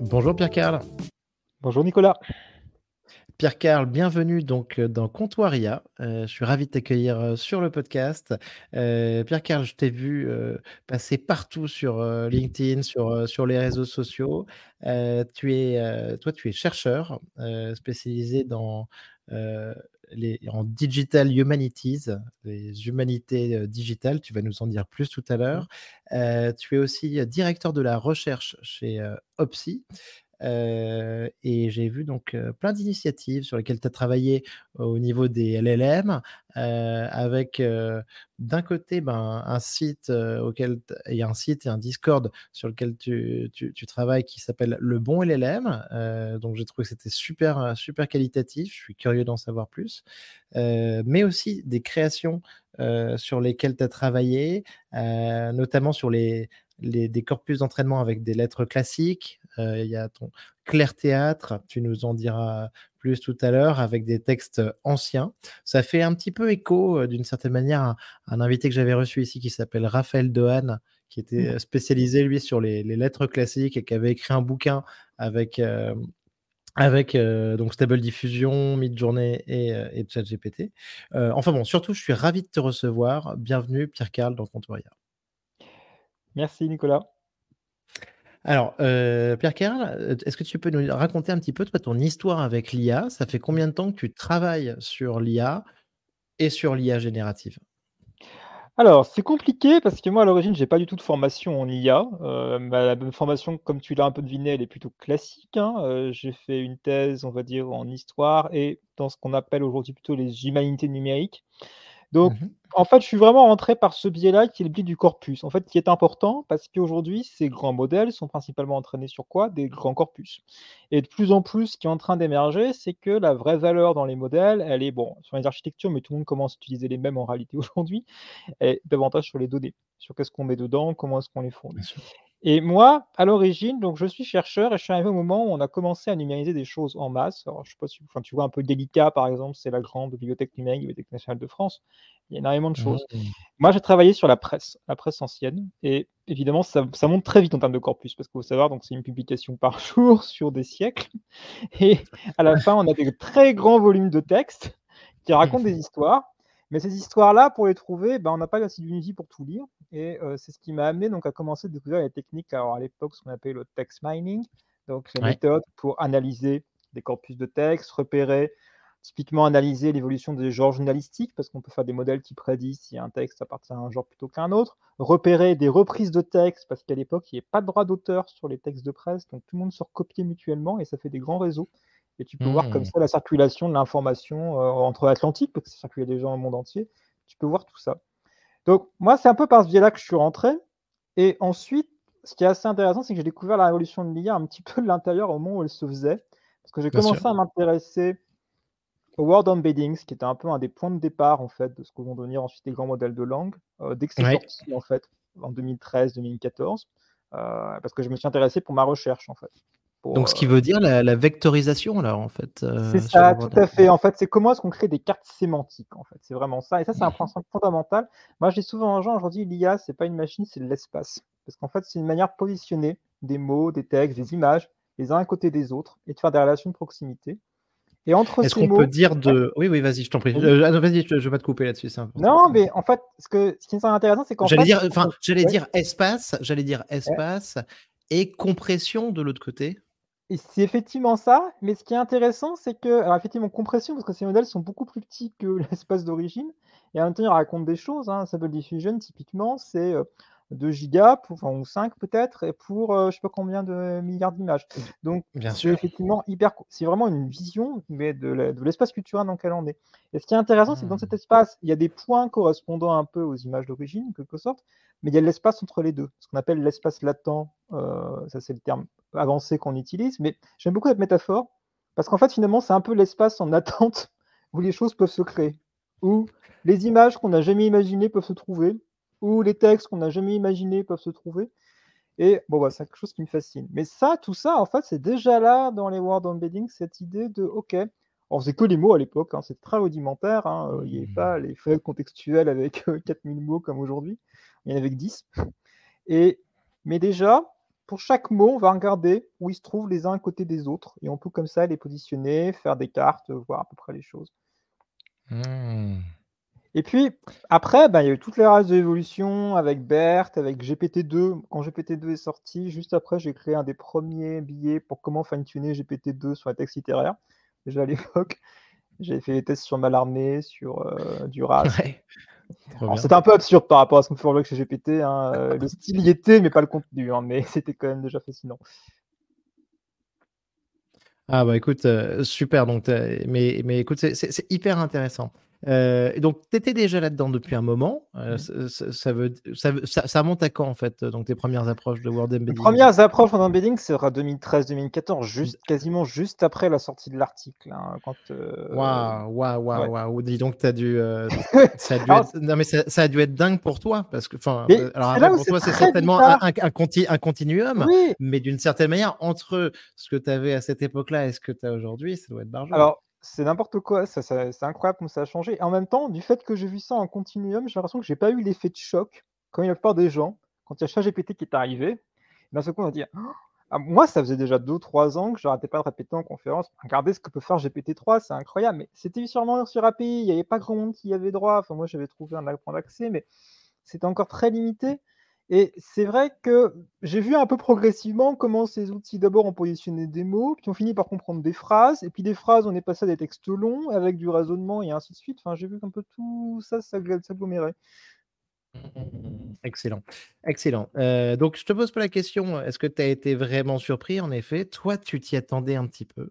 Bonjour Pierre-Carl. Bonjour Nicolas. Pierre-Carl, bienvenue donc euh, dans Comptoiria. Euh, je suis ravi de t'accueillir euh, sur le podcast. Pierre-Carl, je t'ai vu passer partout sur LinkedIn, sur, sur les réseaux sociaux. tu es, toi, tu es chercheur spécialisé dans les, en Digital Humanities, les humanités digitales. Tu vas nous en dire plus tout à l'heure. tu es aussi directeur de la recherche chez OPSI. Euh, et j'ai vu donc plein d'initiatives sur lesquelles tu as travaillé au niveau des LLM, avec d'un côté ben, un site auquel il y a un site et un Discord sur lequel tu, tu, travailles qui s'appelle Le Bon LLM. donc j'ai trouvé que c'était super, super qualitatif. Je suis curieux d'en savoir plus. mais aussi des créations sur lesquelles tu as travaillé, notamment sur les, les, des corpus d'entraînement avec des lettres classiques, il y a ton Clair Théâtre, tu nous en diras plus tout à l'heure, avec des textes anciens. Ça fait un petit peu écho, d'une certaine manière, à un invité que j'avais reçu ici qui s'appelle Raphaël Dohan, qui était mmh. spécialisé, lui, sur les, lettres classiques et qui avait écrit un bouquin avec, avec donc Stable Diffusion, Midjourney et, et ChatGPT. enfin bon, surtout, je suis ravi de te recevoir. Bienvenue, Pierre-Carl, dans Comptoria. Merci, Nicolas. Alors, euh, Pierre euh, est-ce que tu peux nous raconter un petit peu toi, ton histoire avec l'IA Ça fait combien de temps que tu travailles sur l'IA et sur l'IA générative? Alors, c'est compliqué parce que moi, à l'origine, j'ai pas du tout de formation en IA. Euh, ma formation, comme tu l'as un peu deviné, elle est plutôt classique. Hein. j'ai fait une thèse, on va dire, en histoire et dans ce qu'on appelle aujourd'hui plutôt les humanités numériques. Donc, mmh en fait, je suis vraiment rentré par ce biais-là, qui est le biais du corpus, en fait, qui est important parce qu'aujourd'hui, ces grands modèles sont principalement entraînés sur quoi? Des grands corpus. Et de plus en plus, ce qui est en train d'émerger, c'est que la vraie valeur dans les modèles, elle est, bon, sur les architectures, mais tout le monde commence à utiliser les mêmes en réalité aujourd'hui, et davantage sur les données, sur qu'est-ce qu'on met dedans, comment est-ce qu'on les fournit. Et moi, à l'origine, donc je suis chercheur et je suis arrivé au moment où on a commencé à numériser des choses en masse. Alors, je sais pas si enfin, tu vois un peu délicat, par exemple, c'est la grande bibliothèque numérique, Bibliothèque nationale de France. Il y a énormément de choses. Mmh. Moi, j'ai travaillé sur la presse, la presse ancienne. Et évidemment, ça, monte très vite en termes de corpus, parce qu'il faut savoir, donc c'est une publication par jour sur des siècles. Et à la fin, on a des très grands volumes de textes qui racontent des histoires. Mais ces histoires-là, pour les trouver, ben, on n'a pas assez d'unité pour tout lire. Et c'est ce qui m'a amené donc, à commencer à découvrir les techniques, alors à l'époque, ce qu'on appelait le text mining, donc les méthodes pour analyser des corpus de texte, repérer, typiquement analyser l'évolution des genres journalistiques, parce qu'on peut faire des modèles qui prédisent si un texte appartient à un genre plutôt qu'à un autre, repérer des reprises de texte, parce qu'à l'époque, il n'y avait pas de droit d'auteur sur les textes de presse, donc tout le monde se recopiait mutuellement et ça fait des grands réseaux. Et tu peux voir comme mmh. ça la circulation de l'information entre l'Atlantique, parce que ça circulait déjà dans le monde entier. Tu peux voir tout ça. Donc, moi, c'est un peu par ce biais-là que je suis rentré. Et ensuite, ce qui est assez intéressant, c'est que j'ai découvert la révolution de l'IA un petit peu de l'intérieur au moment où elle se faisait. Parce que j'ai commencé à m'intéresser au word embeddings, qui était un peu un des points de départ, en fait, de ce que vont devenir ensuite les grands modèles de langue, euh, dès que c'est sorti, en fait, en 2013-2014, euh, parce que je me suis intéressé pour ma recherche, en fait. Donc, ce qui veut dire la, vectorisation, là, en fait. Euh, c'est ça, tout à fait. En fait, c'est comment est-ce qu'on crée des cartes sémantiques, en fait. C'est vraiment ça. Et ça, c'est un principe fondamental. Moi, je dis souvent aux gens, aujourd'hui, l'IA, c'est pas une machine, c'est l'espace. Parce qu'en fait, c'est une manière de positionner des mots, des textes, des images, les uns à côté des autres, et de faire des relations de proximité. Et entre Est-ce qu'on peut dire de. Oui, oui, vas-y, je t'en prie. Euh, ah vas-y, je ne vais pas te couper là-dessus. Non, mais en fait, ce, que, ce qui est intéressant, c'est qu'en fait. Dire, j'allais dire espace, j'allais dire espace et compression de l'autre côté. Et c'est effectivement ça, mais ce qui est intéressant, c'est que, alors effectivement, compression, parce que ces modèles sont beaucoup plus petits que l'espace d'origine, et en même temps, ils racontent des choses. Hein. Stable Diffusion, typiquement, c'est 2 gigas, pour, enfin, ou 5 peut-être, et pour je ne sais pas combien de milliards d'images. Donc, c'est effectivement hyper. C'est vraiment une vision mais de l'espace culturel dans lequel on est. Et ce qui est intéressant, c'est que dans cet mmh. espace, il y a des points correspondant un peu aux images d'origine, en quelque sorte, mais il y a l'espace entre les deux, ce qu'on appelle l'espace latent. ça, c'est le terme avancé qu'on utilise, mais j'aime beaucoup cette métaphore parce qu'en fait, finalement, c'est un peu l'espace en attente où les choses peuvent se créer, où les images qu'on n'a jamais imaginées peuvent se trouver, où les textes qu'on n'a jamais imaginés peuvent se trouver. Et bon, bah, c'est quelque chose qui me fascine. Mais ça, tout ça, en fait, c'est déjà là dans les word embedding, cette idée de OK. On faisait que les mots à l'époque, hein, c'est très rudimentaire. Hein, il n'y avait pas les feuilles contextuelles avec 4000 mots comme aujourd'hui. Il y en avait que 10. Et, mais déjà, pour chaque mot, on va regarder où ils se trouvent les uns à côté des autres et on peut comme ça les positionner, faire des cartes, voir à peu près les choses. Mmh. Et puis après, bah, il y a eu toutes les races de l'évolution avec BERT, avec GPT-2. Quand GPT-2 est sorti, juste après, j'ai créé un des premiers billets pour comment fine-tuner GPT-2 sur les textes littéraires. Déjà à l'époque, j'avais fait des tests sur Malarmé, sur euh, Duras. Ouais. C'était un peu absurde par rapport à ce qu'on fait aujourd'hui chez GPT. Hein. Euh, le style y était, mais pas le contenu. Hein, mais c'était quand même déjà fascinant. Ah bah écoute, euh, super. Donc, mais, mais écoute, c'est hyper intéressant. Euh, donc, tu étais déjà là-dedans depuis un moment. Euh, Mmh. ça, ça, veut, ça, veut- ça, ça monte à quand, en fait, donc tes premières approches de Word Les Embedding? premières approches en embedding, ce sera 2013-2014, juste, quasiment juste après la sortie de l'article. hein, euh, Waouh, waouh, waouh. Dis donc, t'as dû, euh, ça a dû Alors, être... Non, mais ça, a dû être dingue pour toi. Parce que, enfin, euh, alors c'est après, pour c'est toi, c'est certainement un, bizarre. un, un conti- un continuum. Oui, Mais d'une certaine manière, entre ce que tu avais à cette époque-là et ce que tu as aujourd'hui, ça doit être alors c'est n'importe quoi, ça, c'est incroyable comme ça a changé. Et en même temps, du fait que j'ai vu ça en continuum, j'ai l'impression que j'ai pas eu l'effet de choc, comme la plupart des gens, quand il y a ChatGPT qui est arrivé. D'un seul coup, on va dire, ah, moi, ça faisait déjà 2-3 ans que je n'arrêtais pas de répéter en conférence, regardez ce que peut faire GPT-3, c'est incroyable. Mais c'était sûrement sur API, il n'y avait pas grand monde qui avait droit. Enfin, moi, j'avais trouvé un point d'accès, mais c'était encore très limité. Et c'est vrai que j'ai vu un peu progressivement comment ces outils d'abord ont positionné des mots, puis ont fini par comprendre des phrases, et puis des phrases, on est passé à des textes longs avec du raisonnement et ainsi de suite. Enfin, j'ai vu qu'un peu tout ça s'agglomérait. Excellent, excellent. Euh, donc, je te pose pas la question, est-ce que tu as été vraiment surpris? En effet, toi, tu t'y attendais un petit peu.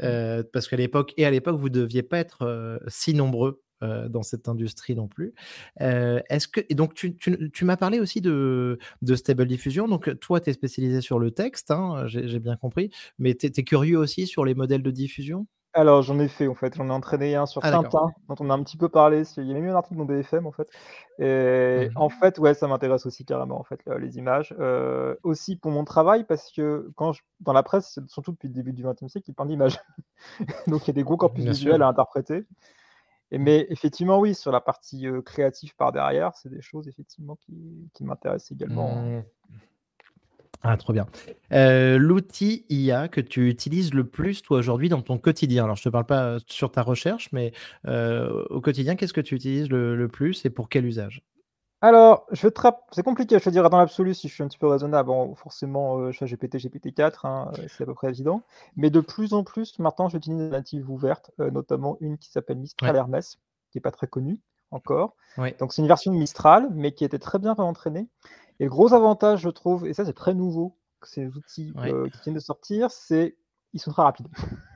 Euh, parce qu'à l'époque, et à l'époque, vous ne deviez pas être euh, si nombreux euh, dans cette industrie non plus. Euh, est-ce que, et donc, tu, tu, tu m'as parlé aussi de, de Stable Diffusion. Donc, toi, tu es spécialisé sur le texte, hein, j'ai bien compris, mais tu es, curieux aussi sur les modèles de diffusion? Alors, j'en ai fait, en fait. J'en ai entraîné un sur Ah, Tintin, dont on a un petit peu parlé. Il y a même eu un article dans BFM, en fait. Et Mmh en fait, ouais, ça m'intéresse aussi carrément, en fait, là, les images. Euh, aussi pour mon travail, parce que quand je, dans la presse, surtout depuis le début du XXe siècle, il y a plein d'images. Donc, il y a des gros corpus Bien visuels sûr. à interpréter. Mais effectivement, oui, sur la partie créative par derrière, c'est des choses, effectivement, qui, m'intéressent également. hein. Mmh. Ah, trop bien. Euh, L'outil IA que tu utilises le plus, toi, aujourd'hui, dans ton quotidien? Alors, je ne te parle pas sur ta recherche, mais au quotidien, qu'est-ce que tu utilises le, plus et pour quel usage? Alors, je te rapp... c'est compliqué, je te dirais dans l'absolu, si je suis un petit peu raisonnable. Bon, forcément, euh, je GPT, GPT-4, hein, c'est à peu près évident. Mais de plus en plus, maintenant, j'utilise des natives ouvertes, euh, notamment une qui s'appelle Mistral Ouais. Hermès, qui n'est pas très connue encore. Ouais. Donc, c'est une version de Mistral, mais qui était très bien réentraînée. Et le gros avantage, je trouve, et ça c'est très nouveau, que ces outils Ouais. euh, qui viennent de sortir, c'est ils sont très rapides.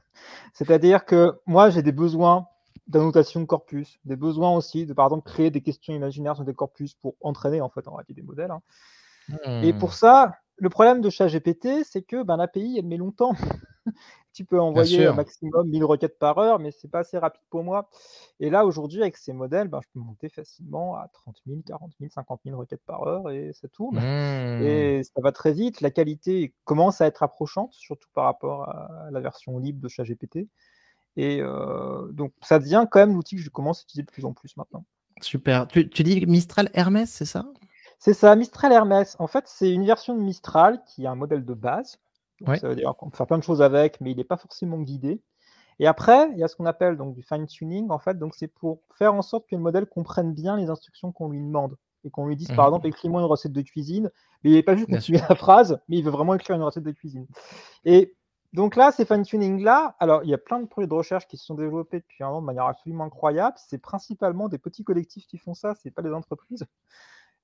C'est-à-dire que moi j'ai des besoins d'annotation de corpus, des besoins aussi de par exemple créer des questions imaginaires sur des corpus pour entraîner en fait en réalité des modèles. hein. Et Hmm. pour ça, le problème de ChatGPT, c'est que ben, l'API elle met longtemps. tu peux envoyer un maximum 1000 requêtes par heure, mais c'est pas assez rapide pour moi. Et là, aujourd'hui, avec ces modèles, ben, je peux monter facilement à 30 000, 40 000, 50 000 requêtes par heure et ça tourne. Hmm. Et ça va très vite. La qualité commence à être approchante, surtout par rapport à la version libre de ChatGPT. Et euh, donc, ça devient quand même l'outil que je commence à utiliser de plus en plus maintenant. Super. Tu, tu dis Mistral Hermès, c'est ça? C'est ça, Mistral Hermès. En fait, c'est une version de Mistral qui a un modèle de base. Donc, Ouais. Ça veut dire qu'on peut faire plein de choses avec, mais il n'est pas forcément guidé. Et après, il y a ce qu'on appelle donc du fine-tuning. En fait, donc c'est pour faire en sorte que le modèle comprenne bien les instructions qu'on lui demande et qu'on lui dise, par Mhm. exemple, écris-moi une recette de cuisine. Mais il n'est pas juste continuer la phrase, mais il veut vraiment écrire une recette de cuisine. Et donc là, ces fine-tuning-là, alors il y a plein de projets de recherche qui se sont développés depuis un an de manière absolument incroyable. C'est principalement des petits collectifs qui font ça, c'est pas des entreprises.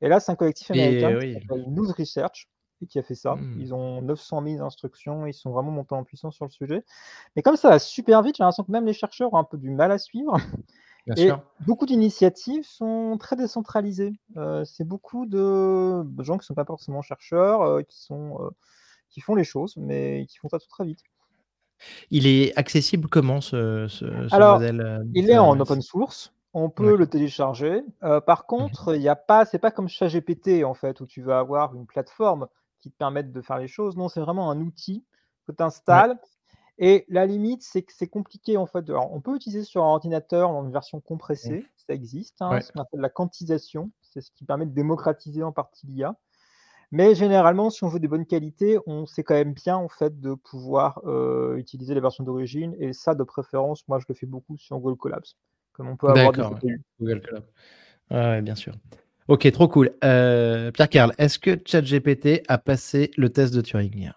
Et là, c'est un collectif américain oui. qui s'appelle News Research et qui a fait ça. Hmm. Ils ont 900 000 instructions, ils sont vraiment montés en puissance sur le sujet. Mais comme ça va super vite, j'ai l'impression que même les chercheurs ont un peu du mal à suivre. Bien Et sûr. beaucoup d'initiatives sont très décentralisées. Euh, c'est beaucoup de de gens qui ne sont pas forcément chercheurs, euh, qui, sont, euh, qui font les choses, mais qui font ça tout très vite. Il est accessible comment ce, ce, ce Alors, modèle euh, Il est en open source. On peut le télécharger. Euh, par contre, il y a pas, c'est pas comme ChatGPT en fait où tu vas avoir une plateforme qui te permette de faire les choses. Non, c'est vraiment un outil que tu Ouais. installes. Et la limite, c'est que c'est compliqué en fait. Alors, on peut utiliser sur un ordinateur dans une version compressée, ça existe, hein, Ouais. ce qu'on appelle la quantisation. C'est ce qui permet de démocratiser en partie l'IA. Mais généralement, si on veut des bonnes qualités, on c'est quand même bien en fait de pouvoir, heu, utiliser les versions d'origine et ça de préférence, moi je le fais beaucoup sur Google Colabs, comme on peut avoir des ouais. Google Colab. Ouais, bien sûr. OK, trop cool. Heu, Pierre Karl, est-ce que ChatGPT a passé le test de Turing?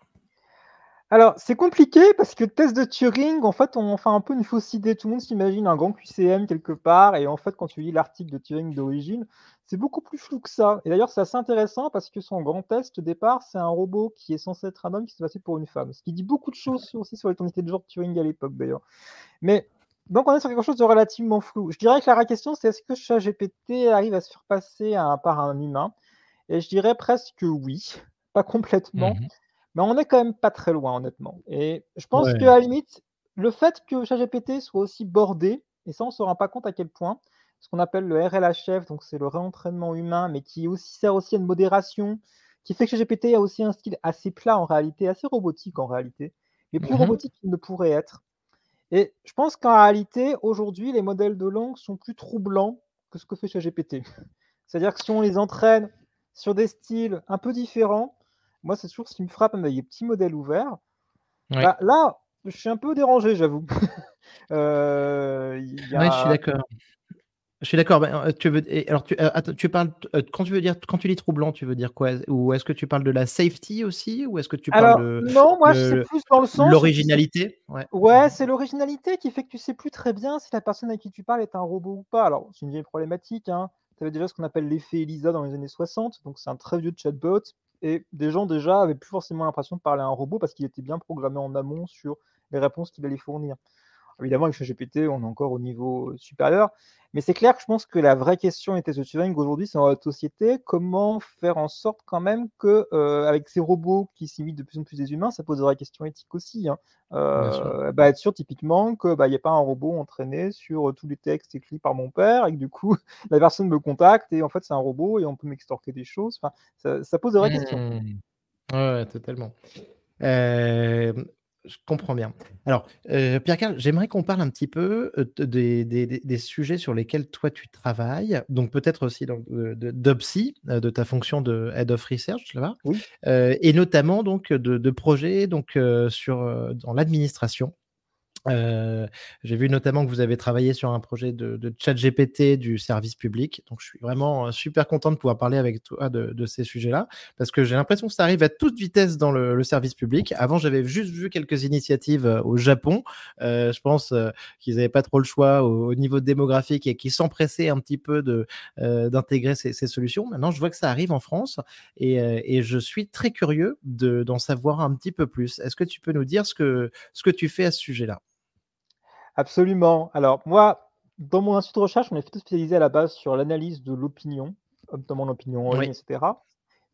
Alors, c'est compliqué parce que test de Turing, en fait, on fait un peu une fausse idée. Tout le monde s'imagine un grand QCM quelque part et en fait, quand tu lis l'article de Turing d'origine, c'est beaucoup plus flou que ça. Et d'ailleurs, c'est assez intéressant parce que son grand test, au départ, c'est un robot qui est censé être un homme qui s'est passé pour une femme. Ce qui dit beaucoup de choses aussi sur l'éternité de genre de Turing à l'époque, d'ailleurs. Mais donc, on est sur quelque chose de relativement flou. Je dirais que la vraie question, c'est est-ce que ChatGPT arrive à se faire passer un- par un humain? Et je dirais presque oui, pas complètement. Mmh Mais on est quand même pas très loin, honnêtement. Et je pense Ouais, qu'à la limite, le fait que ChatGPT soit aussi bordé, et ça, on ne se rend pas compte à quel point, ce qu'on appelle le RLHF, donc c'est le réentraînement humain, mais qui aussi sert aussi à une modération, qui fait que ChatGPT a aussi un style assez plat en réalité, assez robotique en réalité, mais plus Mmh robotique qu'il ne pourrait être. Et je pense qu'en réalité, aujourd'hui, les modèles de langue sont plus troublants que ce que fait ChatGPT. C'est-à-dire que si on les entraîne sur des styles un peu différents, moi, c'est toujours ce qui me frappe avec les petits modèles ouverts. Bah, là, je suis un peu dérangé, j'avoue. Il y Ouais, je suis a d'accord. Je suis d'accord, heu, tu veux alors tu heu, attends, tu parles heu, quand tu veux dire quand tu dis troublant, tu veux dire quoi? Ou est-ce que tu parles de la safety aussi? Ou est-ce que tu parles de non, moi, c'est plus dans le sens l'originalité? Ouais. ouais, Mmh c'est l'originalité qui fait que tu sais plus très bien si la personne avec qui tu parles est un robot ou pas. Alors, c'est une vieille problématique, hein. Tu avais déjà ce qu'on appelle l'effet ELISA dans les années 60, donc c'est un très vieux chatbot et des gens déjà avaient plus forcément l'impression de parler à un robot parce qu'il était bien programmé en amont sur les réponses qu'il allait fournir. Évidemment, avec ChatGPT, on est encore au niveau, heu, supérieur. Mais c'est clair que je pense que la vraie question était de Turing aujourd'hui, c'est dans notre société, comment faire en sorte quand même que, heu, avec ces robots qui s'imitent de plus en plus des humains, ça pose de vraies questions éthiques aussi, hein. Heu, bah, être sûr typiquement que, bah, il y ait pas un robot entraîné sur, tous les textes écrits par mon père et que du coup, la personne me contacte et en fait, c'est un robot et on peut m'extorquer des choses. Enfin, ça ça pose de vraies questions. Mmh. Ouais, ouais, totalement. Hem, je comprends bien. Alors, heu, Pierre Karl, j'aimerais qu'on parle un petit peu, de des des des des sujets sur lesquels toi tu travailles, donc peut-être aussi donc de de ta fonction de Head of Research là-bas, Oui. et notamment donc de de projets donc, sur, dans l'administration. J'ai vu notamment que vous avez travaillé sur un projet de de ChatGPT du service public, donc je suis vraiment, super content de pouvoir parler avec toi de ces sujets-là, parce que j'ai l'impression que ça arrive à toute vitesse dans le service public. Avant, j'avais juste vu quelques initiatives, au Japon, je pense, qu'ils avaient pas trop le choix au au niveau démographique et qu'ils s'empressaient un petit peu d'intégrer ces solutions. Maintenant, je vois que ça arrive en France et je suis très curieux de d'en savoir un petit peu plus. Est-ce que tu peux nous dire ce que ce que tu fais à ce sujet-là? Absolument. Alors moi, dans mon institut de recherche, on est plutôt spécialisé à la base sur l'analyse de l'opinion, notamment l'opinion en ligne, Oui. et cetera.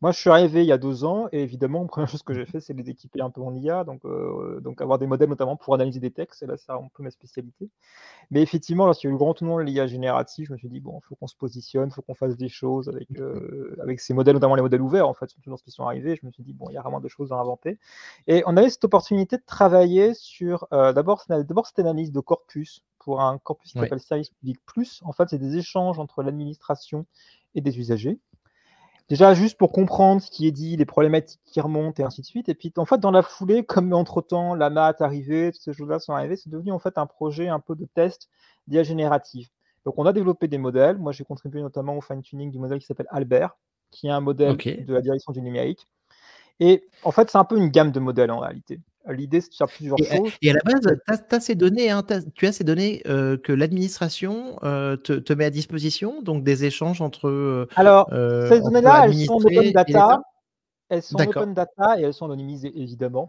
Moi, je suis arrivé il y a 2 ans et évidemment, première chose que j'ai fait, c'est les équiper un peu en IA, donc heu, donc avoir des modèles notamment pour analyser des textes et là, c'est un peu ma spécialité. Mais effectivement, lorsqu'il y a eu le grand tournant de l'IA générative, je me suis dit: «Bon, il faut qu'on se positionne, il faut qu'on fasse des choses avec, heu, avec ces modèles», notamment les modèles ouverts, en fait, surtout lorsqu'ils sont arrivés. Je me suis dit: «Bon, il y a vraiment des choses à inventer» et on avait cette opportunité de travailler sur, heu, d'abord cette analyse de corpus pour un corpus qui Oui. s'appelle Service Public Plus. En fait, c'est des échanges entre l'administration et des usagers. Déjà, juste pour comprendre ce qui est dit, les problématiques qui remontent et ainsi de suite. Et puis, en fait, dans la foulée, comme entre-temps, la maths est arrivée, toutes ces choses-là sont arrivées, c'est devenu en fait un projet un peu de test d'IA générative. Donc, on a développé des modèles. Moi, j'ai contribué notamment au fine-tuning du modèle qui s'appelle Albert, qui est un modèle de la direction du numérique. Et en fait, c'est un peu une gamme de modèles en réalité. L'idée, c'est de faire plusieurs Et à choses. et à la base, tu as ces données, hein, tu tu as ces données, heu, que l'administration, heu, te te met à disposition, donc des échanges entre, Alors, ces données-là, elles sont en open data. Elles sont open data et elles sont anonymisées, évidemment.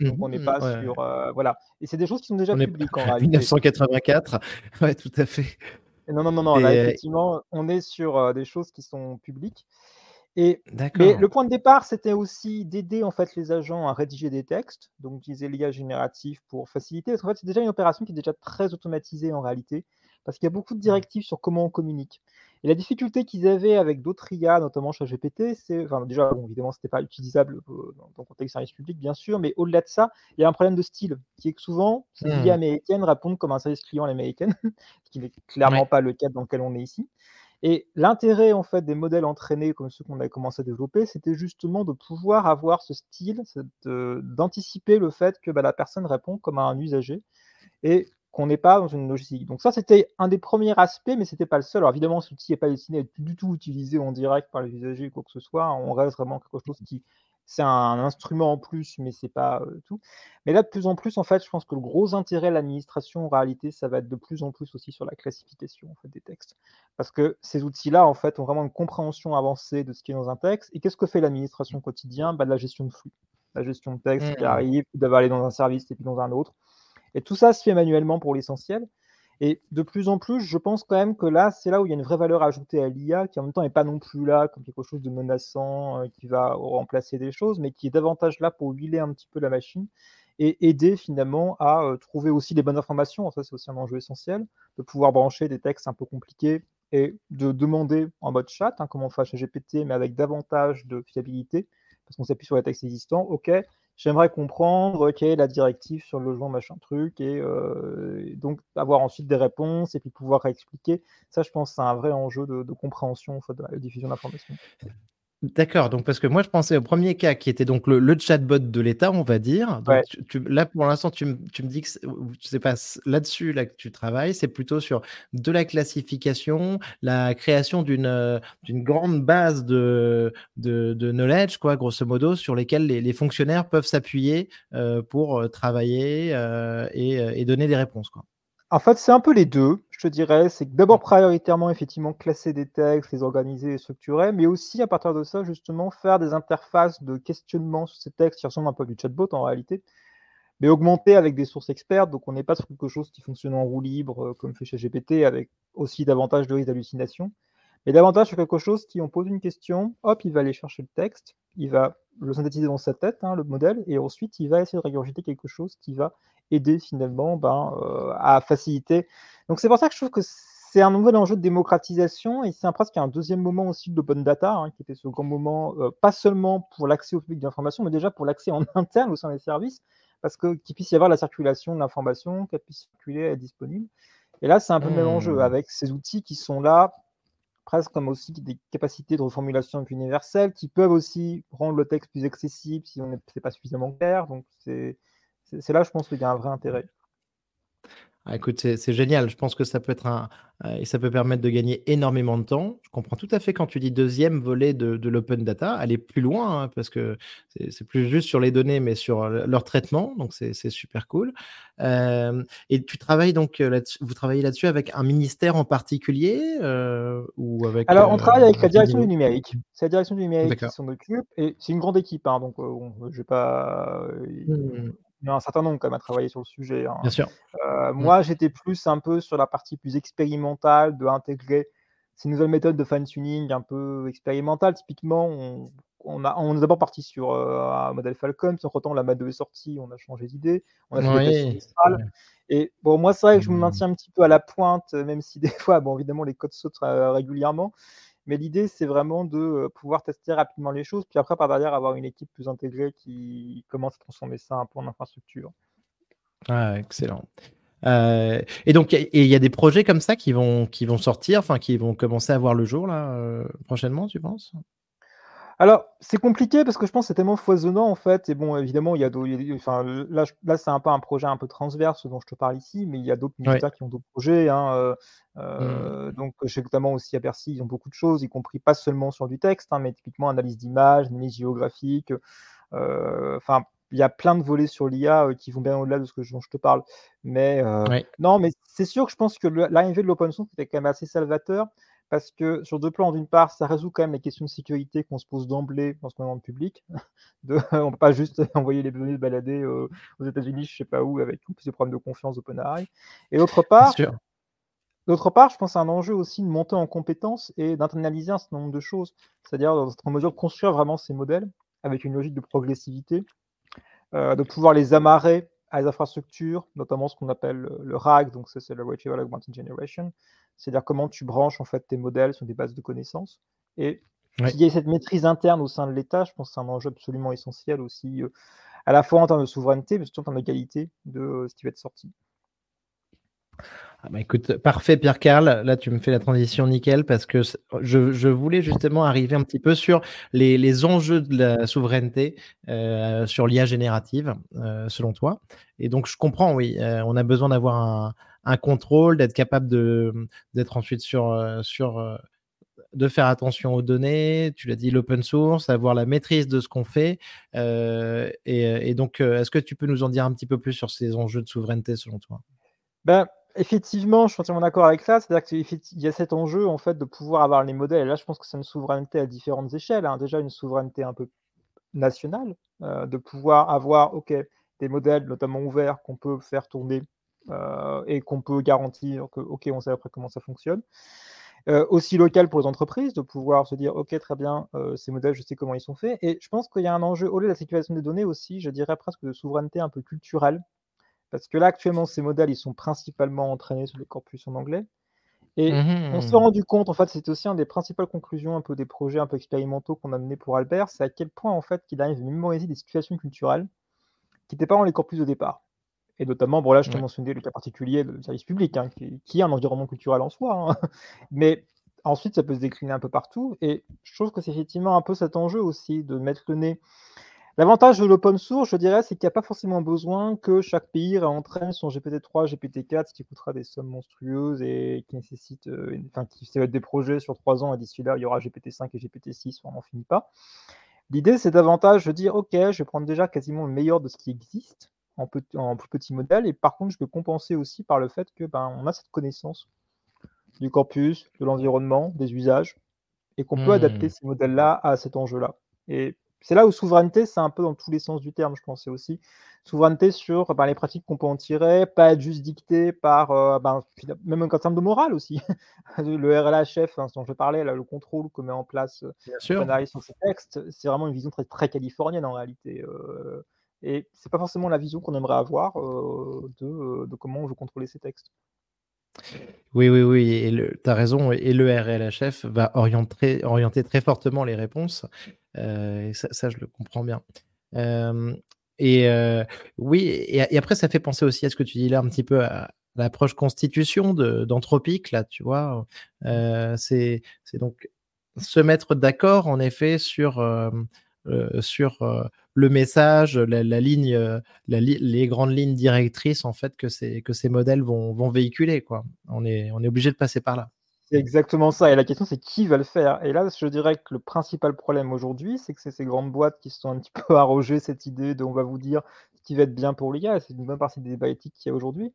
Mmh Donc on n'est mh. pas Ouais, sur, voilà et c'est des choses qui sont déjà On est pas publiques en réalité. 1984. Ouais, tout à fait Non, non, non, non, là effectivement, on est sur, des choses qui sont publiques et mais le point de départ, c'était aussi d'aider en fait les agents à rédiger des textes, donc utiliser l'IA générative pour faciliter. Parce qu'en fait, c'est déjà une opération qui est déjà très automatisée en réalité, parce qu'il y a beaucoup de Mmh. directives sur comment on communique. Et la difficulté qu'ils avaient avec d'autres IA, notamment ChatGPT, c'est enfin déjà, bon, évidemment, c'était pas utilisable, heu, dans le contexte service public, bien sûr, mais au-delà de ça, il y a un problème de style, qui est que souvent, ces IA Mmh. américaines répondent comme un service client à l'américaine, ce qui n'est Ouais. clairement pas le cas dans lequel on est ici. Et l'intérêt en fait des modèles entraînés comme ceux qu'on a commencé à développer, c'était justement de pouvoir avoir ce style, d'anticiper le fait que bah, la personne répond comme un usager et qu'on n'est pas dans une logistique. Donc ça, c'était un des premiers aspects, mais ce n'était pas le seul. Alors évidemment, ce outil n'est pas destiné à être du tout utilisé en direct par les usagers ou quoi que ce soit. On reste vraiment quelque chose qui c'est un instrument en plus, mais c'est pas tout. Mais là, de plus en plus, en fait, je pense que le gros intérêt de l'administration, en réalité, ça va être de plus en plus aussi sur la classification en fait, des textes. Parce que ces outils-là, en fait, ont vraiment une compréhension avancée de ce qui est dans un texte. Et qu'est-ce que fait l'administration quotidien? Bah, De la gestion de flux. La gestion de texte qui mmh. arrive, qui doit aller dans un service et puis dans un autre. Et tout ça se fait manuellement pour l'essentiel. Et de plus en plus, je pense quand même que là, c'est là où il y a une vraie valeur ajoutée à l'IA, qui en même temps n'est pas non plus là comme quelque chose de menaçant, euh, qui va remplacer des choses, mais qui est davantage là pour huiler un petit peu la machine et aider finalement à euh, trouver aussi des bonnes informations. Ça, c'est aussi un enjeu essentiel, de pouvoir brancher des textes un peu compliqués et de demander en mode chat, hein, comme on fait chez GPT, mais avec davantage de fiabilité, parce qu'on s'appuie sur les textes existants. OK, j'aimerais comprendre quelle est la directive sur le logement, machin truc, euh, et, donc avoir ensuite des réponses et puis pouvoir réexpliquer. Ça, je pense, c'est un vrai enjeu de, compréhension de la diffusion d'informations. D'accord, donc parce que moi je pensais au premier cas qui était donc le, chatbot de l'État, on va dire. là pour l'instant, tu, me dis que c'est pas là-dessus là que tu travailles, c'est plutôt sur de la classification, la création d'une euh, grande base de, de, knowledge, quoi, grosso modo, sur lesquelles les, fonctionnaires peuvent s'appuyer euh, pour euh, travailler et, et, donner des réponses, quoi. En fait, c'est un peu les deux, je te dirais. C'est d'abord prioritairement, effectivement, classer des textes, les organiser et structurer, mais aussi à partir de ça, justement, faire des interfaces de questionnement sur ces textes qui ressemblent un peu à du chatbot en réalité, mais augmenter avec des sources expertes. Donc, on n'est pas sur quelque chose qui fonctionne en roue libre, euh, comme fait chez GPT, avec aussi davantage de risques d'hallucination, mais davantage sur quelque chose qui, on pose une question, hop, il va aller chercher le texte, il va le synthétiser dans sa tête, hein, le modèle, et ensuite, il va essayer de régurgiter quelque chose qui va aider finalement ben, euh, à faciliter. Donc c'est pour ça que je trouve que c'est un nouvel enjeu de démocratisation et c'est presque un deuxième moment aussi de l'open data, hein, qui était ce grand moment, euh, pas seulement pour l'accès au public d'information, mais déjà pour l'accès en interne au sein des services, parce que qu'il puisse y avoir la circulation de l'information, qu'elle puisse circuler, être disponible. Et là, c'est un peu le même enjeu, mmh. avec ces outils qui sont là, presque comme aussi des capacités de reformulation universelles, qui peuvent aussi rendre le texte plus accessible si on n'est pas suffisamment clair. Donc c'est là, je pense qu'il y a un vrai intérêt. Ah, écoute, c'est génial. Je pense que ça peut être un, euh, et ça peut permettre de gagner énormément de temps. Je comprends tout à fait quand tu dis deuxième volet de, l'open data, aller plus loin, hein, parce que c'est plus juste sur les données, mais sur leur traitement. Donc, c'est super cool. Euh, et tu travailles donc, euh, vous travaillez là-dessus avec un ministère en particulier ou avec, Alors, on travaille avec la direction du numérique. C'est la direction du numérique qui s'en occupe. Et c'est une grande équipe. Hein, donc, je vais pas. Mmh il y a un certain nombre quand même à travailler sur le sujet. Hein. Bien sûr. Euh, mmh. Moi, j'étais plus un peu sur la partie plus expérimentale, de intégrer ces nouvelles méthodes de fine-tuning un peu expérimentales. Typiquement, on, on, a, on est d'abord parti sur euh, un modèle Falcon, puis entre-temps, la MAD 2 est sortie, on a changé d'idée, on a fait Et bon, moi, c'est vrai que je me mmh. maintiens un petit peu à la pointe, même si des fois, bon, évidemment, les codes sautent euh, régulièrement. Mais l'idée, c'est vraiment de pouvoir tester rapidement les choses, puis après, par derrière, avoir une équipe plus intégrée qui commence à transformer ça un peu en infrastructure. Ah, excellent. et donc, il y a des projets comme ça qui vont, qui vont sortir, enfin, qui vont commencer à voir le jour là, prochainement, tu penses? Alors, c'est compliqué parce que je pense que c'est tellement foisonnant en fait. Et bon, évidemment, il y a d'autres. Enfin, là, là c'est un peu un projet un peu transverse dont je te parle ici, mais il y a d'autres ministères qui ont d'autres projets. Hein, euh, euh, mmh. Donc, chez notamment aussi à Bercy, ils ont beaucoup de choses, y compris pas seulement sur du texte, hein, mais typiquement analyse d'images, analyse géographique. Euh, enfin, il y a plein de volets sur l'IA qui vont bien au-delà de ce que dont je te parle. Mais non, mais c'est sûr que je pense que l'arrivée de l'open source était quand même assez salvateur parce que sur deux plans, d'une part, ça résout quand même les questions de sécurité qu'on se pose d'emblée dans ce moment public. De, on ne peut pas juste envoyer les données balader euh, aux États-Unis, je ne sais pas où, avec tous ces problèmes de confiance OpenAI. Et d'autre part, D'autre part, je pense à un enjeu aussi de monter en compétences et d'internaliser un certain nombre de choses, c'est-à-dire en mesure de construire vraiment ces modèles avec une logique de progressivité, euh, de pouvoir les amarrer à les infrastructures, notamment ce qu'on appelle le RAG, donc c'est le Retrieval Augmented Generation, c'est-à-dire comment tu branches en fait tes modèles sur des bases de connaissances. Et qu'il y ait cette maîtrise interne au sein de l'État, je pense que c'est un enjeu absolument essentiel aussi, euh, à la fois en termes de souveraineté, mais surtout en termes de qualité de euh, ce qui va être sorti. Ah bah, écoute, parfait Pierre-Carl, là tu me fais la transition nickel parce que je, je, voulais justement arriver un petit peu sur les, les enjeux de la souveraineté euh, sur l'IA générative, selon toi. Et donc je comprends, oui, on a besoin d'avoir un, un, contrôle, d'être capable de d'être ensuite sur, euh, sur euh, de faire attention aux données, tu l'as dit, l'open source, avoir la maîtrise de ce qu'on fait. Et, et, donc, est-ce que tu peux nous en dire un petit peu plus sur ces enjeux de souveraineté selon toi? Ben, Effectivement, je suis entièrement d'accord avec ça. C'est-à-dire qu'il y a cet enjeu en fait de pouvoir avoir les modèles. Là, je pense que c'est une souveraineté à différentes échelles. Hein. Déjà, une souveraineté un peu nationale, euh, de pouvoir avoir ok des modèles notamment ouverts qu'on peut faire tourner euh, et qu'on peut garantir que ok on sait après comment ça fonctionne. Euh, aussi local pour les entreprises, de pouvoir se dire ok très bien ces modèles je sais comment ils sont faits. Et je pense qu'il y a un enjeu au lieu de la sécurisation des données aussi, je dirais presque de souveraineté un peu culturelle parce que là, actuellement, ces modèles, ils sont principalement entraînés sur les corpus en anglais. Et mmh on s'est rendu compte, en fait, c'est aussi une des principales conclusions un peu des projets un peu expérimentaux qu'on a menés pour Albert, c'est à quel point, en fait, qu'il arrive à mémoriser des situations culturelles qui n'étaient pas dans les corpus de départ. Et notamment, bon là, je te mentionnais le cas particulier du service public, hein, qui, est un environnement culturel en soi. Hein. Mais ensuite, ça peut se décliner un peu partout. Et je trouve que c'est effectivement un peu cet enjeu aussi de mettre le nez L'avantage de l'open source, je dirais, c'est qu'il n'y a pas forcément besoin que chaque pays réentraîne son GPT-3, GPT-4, ce qui coûtera des sommes monstrueuses et qui nécessite, euh, enfin, qui va être des projets sur trois ans et d'ici là, il y aura GPT-5 et GPT-6, on n'en finit pas. L'idée, c'est davantage de dire, OK, je vais prendre déjà quasiment le meilleur de ce qui existe en, en plus petit modèle, et par contre, je peux compenser aussi par le fait que ben, on a cette connaissance du corpus, de l'environnement, des usages, et qu'on peut adapter mmh. ces modèles-là à cet enjeu-là. Et c'est là où souveraineté, c'est un peu dans tous les sens du terme, je pense. aussi souveraineté sur ben, les pratiques qu'on peut en tirer, pas être juste dicté par, euh, ben, même en termes de morale aussi. le RLHF, hein, dont je parlais, là, le contrôle qu'on met en place sur ces textes, c'est vraiment une vision très, très californienne en réalité. Euh, et c'est pas forcément la vision qu'on aimerait avoir euh, de, de, comment on veut contrôler ces textes. Oui, oui, oui, tu as raison, et le RLHF va orienter, orienter très fortement les réponses. Euh, et ça, je le comprends bien. et oui, et, après, ça fait penser aussi à ce que tu dis là un petit peu à, l'approche constitution d'anthropique, là, tu vois. c'est donc se mettre d'accord, en effet, sur, sur le message, la, ligne, les grandes lignes directrices, en fait, que ces, que ces modèles vont, vont véhiculer, quoi. On est, on est obligé de passer par là. C'est exactement ça. Et la question, c'est qui va le faire? Et là, je dirais que le principal problème aujourd'hui, c'est que c'est ces grandes boîtes qui se sont un petit peu arrogées cette idée de on va vous dire ce qui va être bien pour l'IA. C'est une bonne partie des débats éthiques qu'il y a aujourd'hui.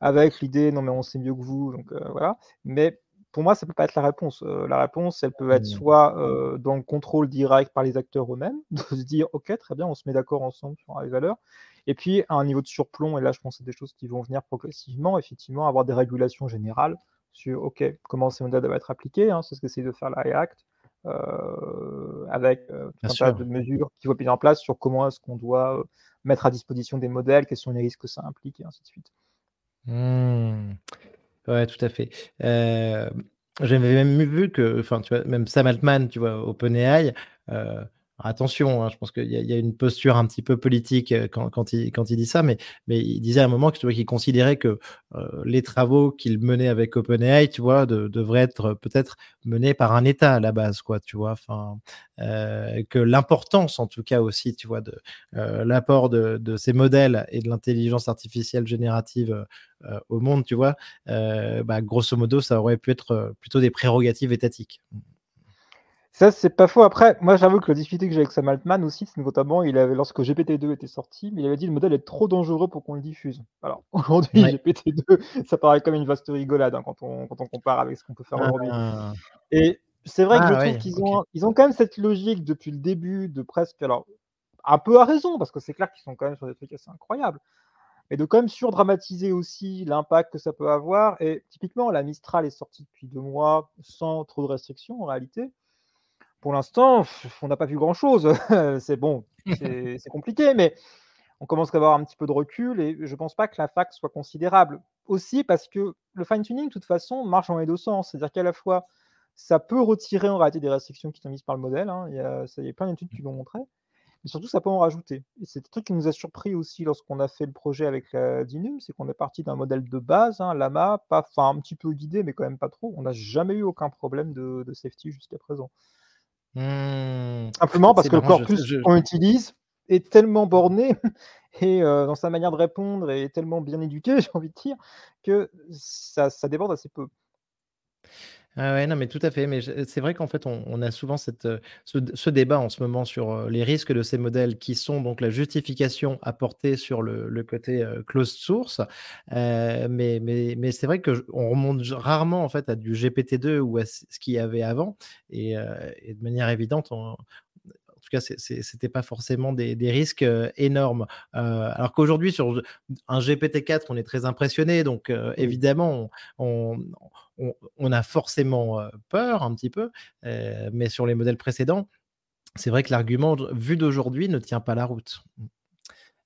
Avec l'idée, non, mais on sait mieux que vous. Donc euh, voilà. Mais pour moi, ça ne peut pas être la réponse. Euh, la réponse, elle peut être mmh. soit euh, dans le contrôle direct par les acteurs eux-mêmes, de se dire, OK, très bien, on se met d'accord ensemble sur les valeurs. Et puis, à un niveau de surplomb, et là, je pense que c'est des choses qui vont venir progressivement, effectivement, avoir des régulations générales sur OK, comment ces modèles doivent être appliqués. Hein, c'est ce qu'essaie de faire la React, euh, avec euh, un tas de mesures qui vont être mises en place sur comment est-ce qu'on doit mettre à disposition des modèles, quels sont les risques que ça implique, et ainsi de suite. Mmh. Ouais, tout à fait. J'avais même vu que, enfin, tu vois, même Sam Altman, tu vois, OpenAI, attention, hein, je pense qu'il y, a une posture un petit peu politique euh, quand, il, dit ça, mais, il disait à un moment qu'il considérait que euh, les travaux qu'il menait avec OpenAI, tu vois, devraient être peut-être menés par un État à la base, quoi, tu vois, euh, que l'importance, en tout cas aussi, tu vois, de l'apport de, ces modèles et de l'intelligence artificielle générative au monde, tu vois, bah, grosso modo, ça aurait pu être plutôt des prérogatives étatiques. Ça, c'est pas faux. Après, moi, j'avoue que la difficulté que j'ai avec Sam Altman aussi, c'est notamment, il avait, lorsque GPT-2 était sorti, il avait dit le modèle est trop dangereux pour qu'on le diffuse. Alors, aujourd'hui, GPT-2, ça paraît comme une vaste rigolade hein, quand, on, quand on compare avec ce qu'on peut faire aujourd'hui. Ah. Et c'est vrai que je ah trouve qu'ils ont, ils ont quand même cette logique depuis le début de presque, alors, un peu à raison, parce que c'est clair qu'ils sont quand même sur des trucs assez incroyables, mais de quand même surdramatiser aussi l'impact que ça peut avoir. Et typiquement, la Mistral est sortie depuis deux mois sans trop de restrictions en réalité. Pour l'instant, on n'a pas vu grand-chose. c'est bon, c'est compliqué, mais on commence à avoir un petit peu de recul et je ne pense pas que la fac soit considérable. Aussi parce que le fine-tuning, de toute façon, marche dans les deux sens. C'est-à-dire qu'à la fois, ça peut retirer en réalité des restrictions qui sont mises par le modèle. Hein. Il, y a, plein d'études qui l'ont montré. mais surtout ça peut en rajouter et c'est un truc qui nous a surpris aussi lorsqu'on a fait le projet avec, heu, Dinum, c'est qu'on est parti d'un modèle de base, hein, Llama, pas enfin un petit peu guidé, mais quand même pas trop. On n'a jamais eu aucun problème de de safety jusqu'à présent. Mmh. Simplement parce que le marrant, corpus qu'on utilise est tellement borné et heu, dans sa manière de répondre et tellement bien éduqué, j'ai envie de dire, que ça ça déborde assez peu. Ah ouais, non, mais tout à fait, mais c'est vrai qu'en fait, on a souvent cette, heu, ce débat en ce moment sur, heu, les risques de ces modèles qui sont donc la justification apportée sur le côté, heu, closed source. Mais mais mais c'est vrai que j on remonte rarement en fait à du GPT-2 ou à ce qu'il y avait avant et de manière évidente, on tout cas, c'était pas forcément des des risques, heu, énormes. Heu, alors qu'aujourd'hui sur un GPT-4, on est très impressionné donc Oui. évidemment, on on on a forcément, peur un petit peu, mais sur les modèles précédents, c'est vrai que l'argument vu d'aujourd'hui ne tient pas la route.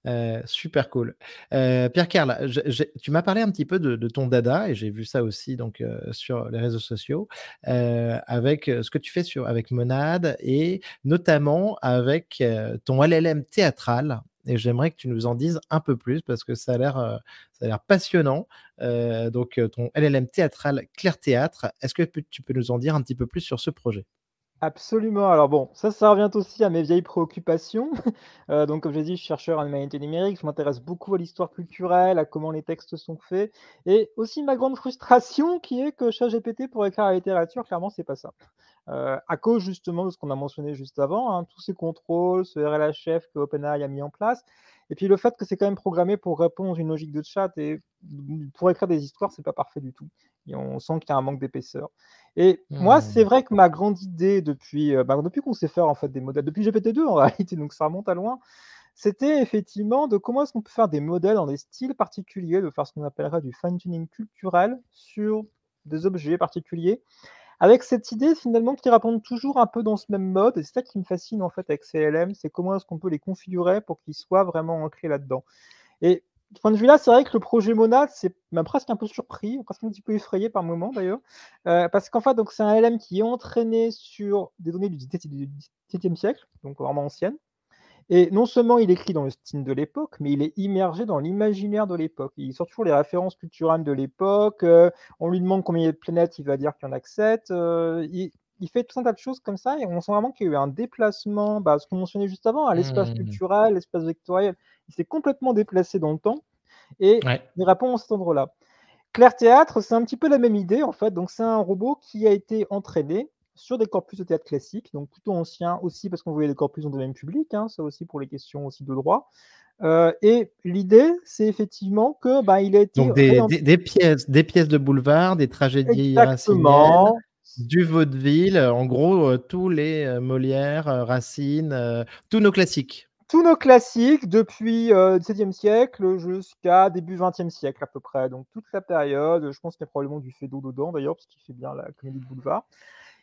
Heu, super cool. Heu, Pierre-Karl, je j'ai tu m'as parlé un petit peu de ton dada et j'ai vu ça aussi donc heu, sur les réseaux sociaux, avec, ce que tu fais sur avec Monad et notamment avec, ton LLM théâtral et j'aimerais que tu nous en dises un peu plus parce que ça a l'air, ça a l'air passionnant. Donc ton LLM théâtral Clair Théâtre, est-ce que tu peux nous en dire un petit peu plus sur ce projet? Absolument. Alors bon, ça, ça revient aussi à mes vieilles préoccupations. Heu, donc comme j'ai dit, je suis chercheur en humanité numérique, je m'intéresse beaucoup à l'histoire culturelle, à comment les textes sont faits et aussi ma grande frustration qui est que ChatGPT pour écrire la littérature, clairement, c'est pas ça. Heu, à cause justement de ce qu'on a mentionné juste avant, hein, tous ces contrôles, ce RLHF que OpenAI a mis en place et puis le fait que c'est quand même programmé pour répondre à une logique de chat et pour écrire des histoires, c'est pas parfait du tout. Et on sent qu'il y a un manque d'épaisseur. Et moi, c'est Mmh. vrai que ma grande idée depuis, heu, bah, depuis qu'on sait faire en fait des modèles, depuis GPT-2 en réalité, donc ça remonte à loin, c'était effectivement de comment est-ce qu'on peut faire des modèles dans des styles particuliers, de faire ce qu'on appellerait du fine tuning culturel sur des objets particuliers avec cette idée finalement qu'ils répondent toujours un peu dans ce même mode et c'est ça qui me fascine en fait avec ces LM, c'est comment est-ce qu'on peut les configurer pour qu'ils soient vraiment ancrés là-dedans. Et ce point de vue-là, c'est vrai que le projet Monad, c'est m'a presque un peu surpris, presque un petit peu effrayé par moments d'ailleurs, heu, parce qu'en fait donc c'est un LM qui est entraîné sur des données du XVIIe siècle, donc vraiment anciennes et non seulement il écrit dans le style de l'époque, mais il est immergé dans l'imaginaire de l'époque. Il sort toujours les références culturelles de l'époque, heu, on lui demande combien il y a de planètes, il va dire qu'il y en a que 7, heu, il il fait tout un tas de choses comme ça et on sent vraiment qu'il y a eu un déplacement, bah, ce qu'on mentionnait juste avant, à l'espace Mmh. culturel, l'espace vectoriel. Il s'est complètement déplacé dans le temps et Ouais. il répond à cet endroit-là. Clair Théâtre, c'est un petit peu la même idée en fait, donc c'est un robot qui a été entraîné sur des corpus de théâtre classique, donc plutôt anciens aussi parce qu'on voyait des corpus dans le domaine public, hein, ça aussi pour les questions aussi de droit. Heu et l'idée, c'est effectivement que, bah, il a été Donc des réen des des pièces des pièces de boulevard, des tragédies exactement, du vaudeville, en gros, heu, tous les, heu, Molière, heu, Racine, tous nos classiques. tous nos classiques depuis, heu, XVIIe siècle jusqu'à début XXe siècle à peu près, donc toute la période, je pense qu'il y a probablement du Feydeau dedans d'ailleurs, parce qu'il fait bien la comédie de boulevard.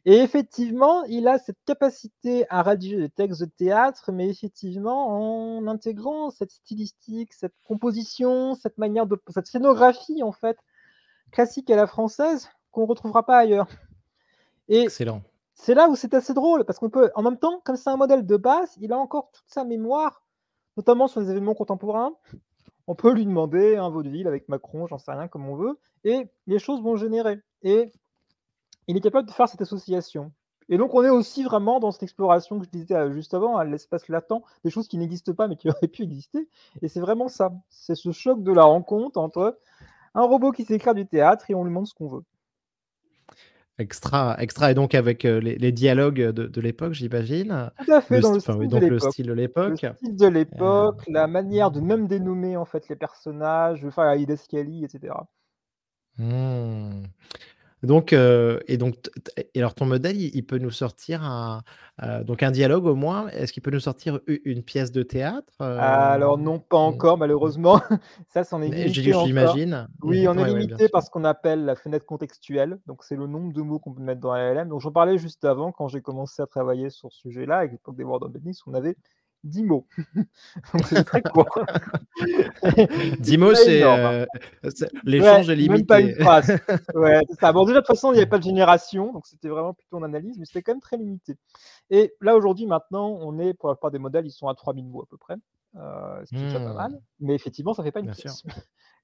Et effectivement, il a cette capacité à rédiger des textes de théâtre, mais effectivement en intégrant cette stylistique, cette composition, cette manière de cette scénographie en fait, classique à la française, qu'on retrouvera pas ailleurs. Et Excellent. c'est là où c'est assez drôle, parce qu'on peut en même temps, comme c'est un modèle de base, il a encore toute sa mémoire, notamment sur les événements contemporains. On peut lui demander un vaudeville avec Macron, j'en sais rien, comme on veut, et les choses vont générer. Et il est capable de faire cette association. Et donc, on est aussi vraiment dans cette exploration que je disais euh, juste avant, à l'espace latent, des choses qui n'existent pas mais qui auraient pu exister. Et c'est vraiment ça. C'est ce choc de la rencontre entre un robot qui sait écrire du théâtre et on lui demande ce qu'on veut. Extra extra et donc avec, heu, les les dialogues, de de l'époque, j'imagine? Tout à fait Le dans le style de donc le l'époque. style de Le l'époque, style de heu l'époque, la manière de même dénommer en fait les personnages, enfin Aida Scali, et cetera. mmh. Donc heu et donc et alors ton modèle, il il peut nous sortir un, heu, donc un dialogue au moins? Est-ce qu'il peut nous sortir une pièce de théâtre? Alors Hem, non, pas encore malheureusement. Ça, c'en est limité j'imagine. Oui, on est Ouais, limité par ce qu'on appelle la fenêtre contextuelle, donc c'est le nombre de mots qu'on peut mettre dans la LLM. Donc j'en parlais juste avant quand j'ai commencé à travailler sur ce sujet-là, l'époque des World of Business, on avait 10 mots. Donc c'est très court. 10 mots, c'est euh, l'échange ouais, est limité. Même pas une phrase. Ouais, ça. Bon, déjà, de toute façon, il n'y avait pas de génération, donc c'était vraiment plutôt en analyse, mais c'était quand même très limité. Et là, aujourd'hui, maintenant, on est, pour la plupart des modèles, ils sont à 3000 mots à peu près, euh, ce qui est déjà pas mal. Mmh. Mais effectivement, ça ne fait pas une pièce.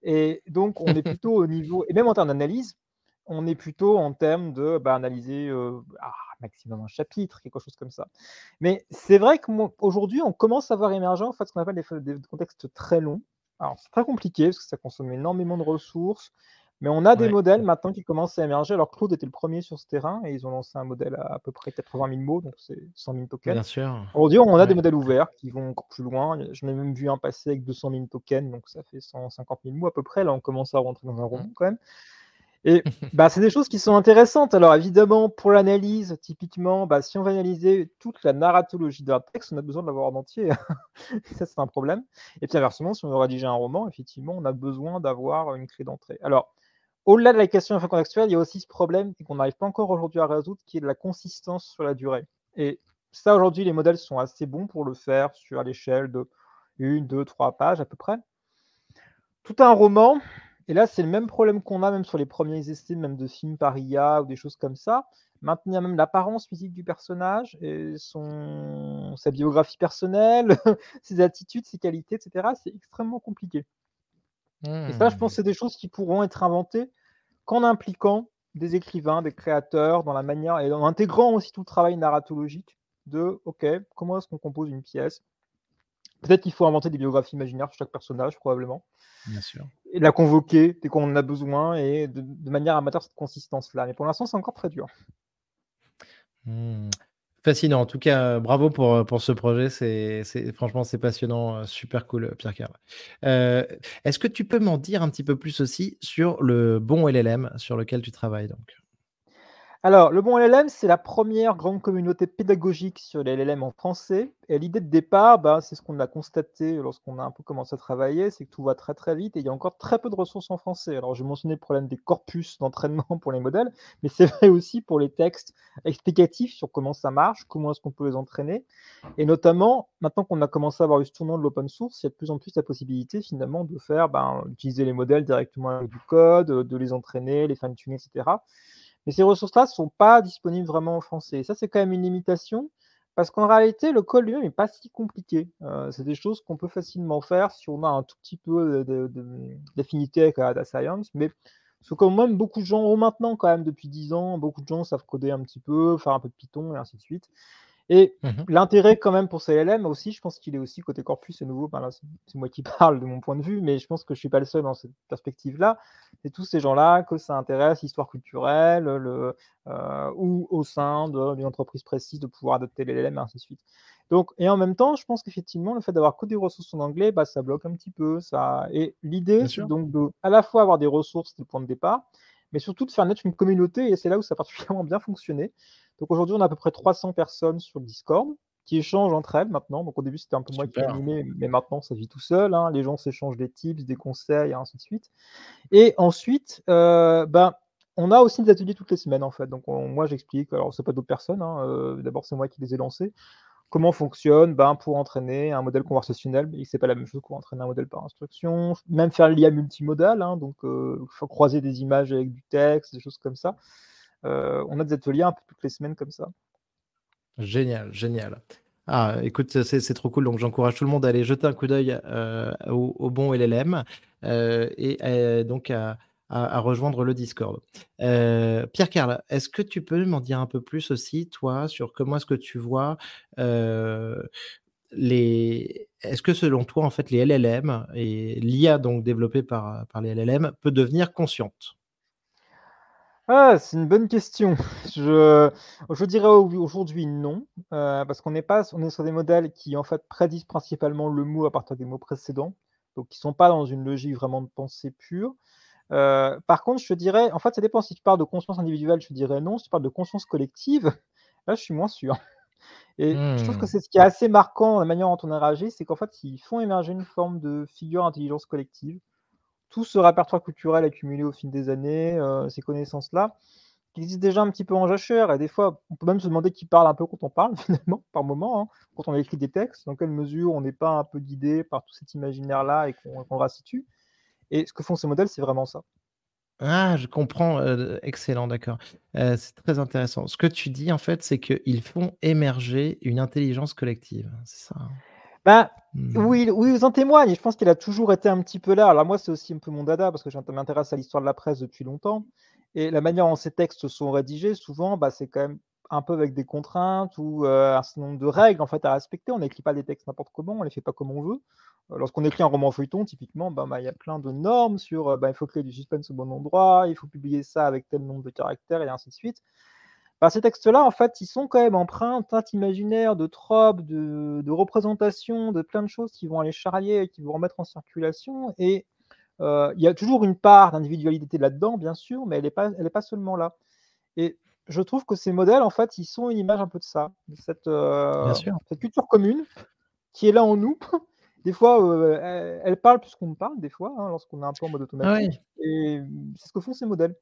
Et donc, on est plutôt au niveau, et même en termes d'analyse, on est plutôt en termes de bah, analyser euh, ah, maximum un chapitre, quelque chose comme ça. Mais c'est vrai qu'aujourd'hui, on commence à voir émerger en fait, ce qu'on appelle des, contextes très longs. Alors, c'est très compliqué parce que ça consomme énormément de ressources. Mais on a des modèles maintenant qui commencent à émerger. Alors, Claude était le premier sur ce terrain et ils ont lancé un modèle à à peu près 80 000 mots, donc c'est 100 000 tokens. Bien sûr. Aujourd'hui, on a des modèles ouverts qui vont encore plus loin. Je n'ai même vu un passer avec 200 000 tokens, donc ça fait 150 000 mots à peu près. Là, on commence à rentrer dans un roman quand même. Et bah, c'est des choses qui sont intéressantes. Alors évidemment, pour l'analyse, typiquement, bah, si on va analyser toute la narratologie d'un texte, on a besoin de l'avoir en entier. ça, c'est un problème. Et puis inversement, si on veut rédiger un roman, effectivement, on a besoin d'avoir une clé d'entrée. Alors, au-delà de la question contextuelle, il y a aussi ce problème qu'on n'arrive pas encore aujourd'hui à résoudre, qui est de la consistance sur la durée. Et ça, aujourd'hui, les modèles sont assez bons pour le faire sur l'échelle de une, deux, trois pages à peu près. Tout un roman, et là, c'est le même problème qu'on a même sur les premiers essais, même de films par IA ou des choses comme ça. Maintenir même l'apparence physique du personnage, et son... sa biographie personnelle, ses attitudes, ses qualités, etc. C'est extrêmement compliqué. Et ça, je pense que c'est des choses qui pourront être inventées qu'en impliquant des écrivains, des créateurs, dans la manière, et en intégrant aussi tout le travail narratologique de, OK, comment est-ce qu'on compose une pièce? Peut-être qu'il faut inventer des biographies imaginaires sur chaque personnage, probablement. Bien sûr. Et la convoquer dès qu'on en a besoin et de, manière amateur cette consistance-là. Mais pour l'instant, c'est encore très dur. Mmh. Fascinant. En tout cas, bravo pour, pour ce projet. C'est, franchement, c'est passionnant. Euh, super cool, Pierre Carl. Euh, est-ce que tu peux m'en dire un petit peu plus aussi sur le bon LLM sur lequel tu travailles donc? Alors, le bon LLM, c'est la première grande communauté pédagogique sur les LLM en français. Et l'idée de départ, bah, c'est ce qu'on a constaté lorsqu'on a un peu commencé à travailler, c'est que tout va très très vite et il y a encore très peu de ressources en français. Alors, j'ai mentionné le problème des corpus d'entraînement pour les modèles, mais c'est vrai aussi pour les textes explicatifs sur comment ça marche, comment est-ce qu'on peut les entraîner. Et notamment, maintenant qu'on a commencé à avoir eu ce tournant de l'open source, il y a de plus en plus la possibilité finalement de faire, ben, utiliser les modèles directement avec du code, de les entraîner, les fine-tuner, etc. Mais ces ressources-là ne sont pas disponibles vraiment en français. Et ça, c'est quand même une limitation, parce qu'en réalité, le code lui-même n'est pas si compliqué. Euh, c'est des choses qu'on peut facilement faire si on a un tout petit peu d'affinité avec la science, mais ce que quand même beaucoup de gens ont maintenant, quand même, depuis 10 ans, beaucoup de gens savent coder un petit peu, faire un peu de Python et ainsi de suite. Et mmh l'intérêt quand même pour CLM aussi, je pense qu'il est aussi côté corpus, c'est nouveau, ben c'est moi qui parle de mon point de vue, mais je pense que je ne suis pas le seul dans cette perspective-là. C'est tous ces gens-là que ça intéresse, l'histoire culturelle, le, euh, ou au sein d'une entreprise précise de pouvoir adopter l'LLM et ainsi de suite. Donc, et en même temps, je pense qu'effectivement, le fait d'avoir que des ressources en anglais, bah, ça bloque un petit peu. Ça... Et l'idée, c'est donc de à la fois avoir des ressources, c'est le point de départ, mais surtout de faire naître une communauté, et c'est là où ça a particulièrement bien fonctionné. Donc aujourd'hui, on a à peu près 300 personnes sur le Discord qui échangent entre elles maintenant. Donc au début, c'était un peu moi qui animais, mais maintenant, ça vit tout seul. Hein. Les gens s'échangent des tips, des conseils, et ainsi de suite. Et ensuite, euh, ben, on a aussi des ateliers toutes les semaines, en fait. Donc moi, j'explique, alors c'est pas d'autres personnes, hein, euh, d'abord c'est moi qui les ai lancés. Comment fonctionne ben, pour entraîner un modèle conversationnel, mais c'est pas la même chose pour entraîner un modèle par instruction, même faire l'IA multimodal, hein, donc euh, croiser des images avec du texte, des choses comme ça. Euh, on a des ateliers un peu toutes les semaines comme ça. Génial, génial. Ah, écoute, c'est trop cool. Donc, j'encourage tout le monde à aller jeter un coup d'œil euh, au, bon LLM et donc rejoindre le Discord. Pierre Carl, est-ce que tu peux m'en dire un peu plus aussi, toi, sur comment est-ce que tu vois les. Est-ce que selon toi, en fait, les LLM et l'IA donc développée par, par les LLM peut devenir consciente ah, c'est une bonne question. Je, je dirais aujourd'hui non, euh, parce qu'on est pas, on est sur des modèles qui en fait prédisent principalement le mot à partir des mots précédents, donc qui sont pas dans une logique vraiment de pensée pure. Euh, par contre, je dirais, en fait, ça dépend si tu parles de conscience individuelle, je dirais non. Si tu parles de conscience collective, là, je suis moins sûr. Et je trouve que mmh. c'est ce qui est assez marquant dans la manière dont on a réagi, c'est qu'en fait, ils font émerger une forme de figure d'intelligence collective tout ce répertoire culturel accumulé au fil des années, euh, ces connaissances-là, qui existe déjà un petit peu en jachère et des fois, on peut même se demander qui parle un peu quand on parle finalement, par moment, hein, quand on écrit des textes, dans quelle mesure on n'est pas un peu guidé par tout cet imaginaire-là et qu'on qu restitue. Et ce que font ces modèles, c'est vraiment ça. Ah, je comprends, heu, excellent, d'accord. Heu, c'est très intéressant. Ce que tu dis, en fait, c'est qu'ils font émerger une intelligence collective, c'est ça, hein? Bah, Mmh. oui, oui, ils en témoignent et je pense qu'il a toujours été un petit peu là. Alors moi, c'est aussi un peu mon dada parce que je m'intéresse à l'histoire de la presse depuis longtemps et la manière dont ces textes sont rédigés, souvent, bah, c'est quand même un peu avec des contraintes ou, heu, un certain nombre de règles, en fait, à respecter. On n'écrit pas des textes n'importe comment, on les fait pas comme on veut. Heu, lorsqu'on écrit un roman feuilleton, typiquement, ben, bah, il y a plein de normes sur, heu, bah, il faut créer du suspense au bon endroit, il faut publier ça avec tel nombre de caractères et ainsi de suite. Bah, ces textes-là, en fait, ils sont quand même empreints de teintes imaginaires, de tropes, de représentations, de plein de choses qui vont aller charrier et qui vont remettre en circulation et il y a toujours une part d'individualité là-dedans, bien sûr, mais elle est pas pas seulement là et je trouve que ces modèles, en fait, ils sont une image un peu de ça, de cette, cette culture commune qui est là en nous. Des fois, heu, elle elle parle plus qu'on ne parle, des fois, hein, lorsqu'on est un peu en mode Ah automatique et c'est ce que font ces modèles.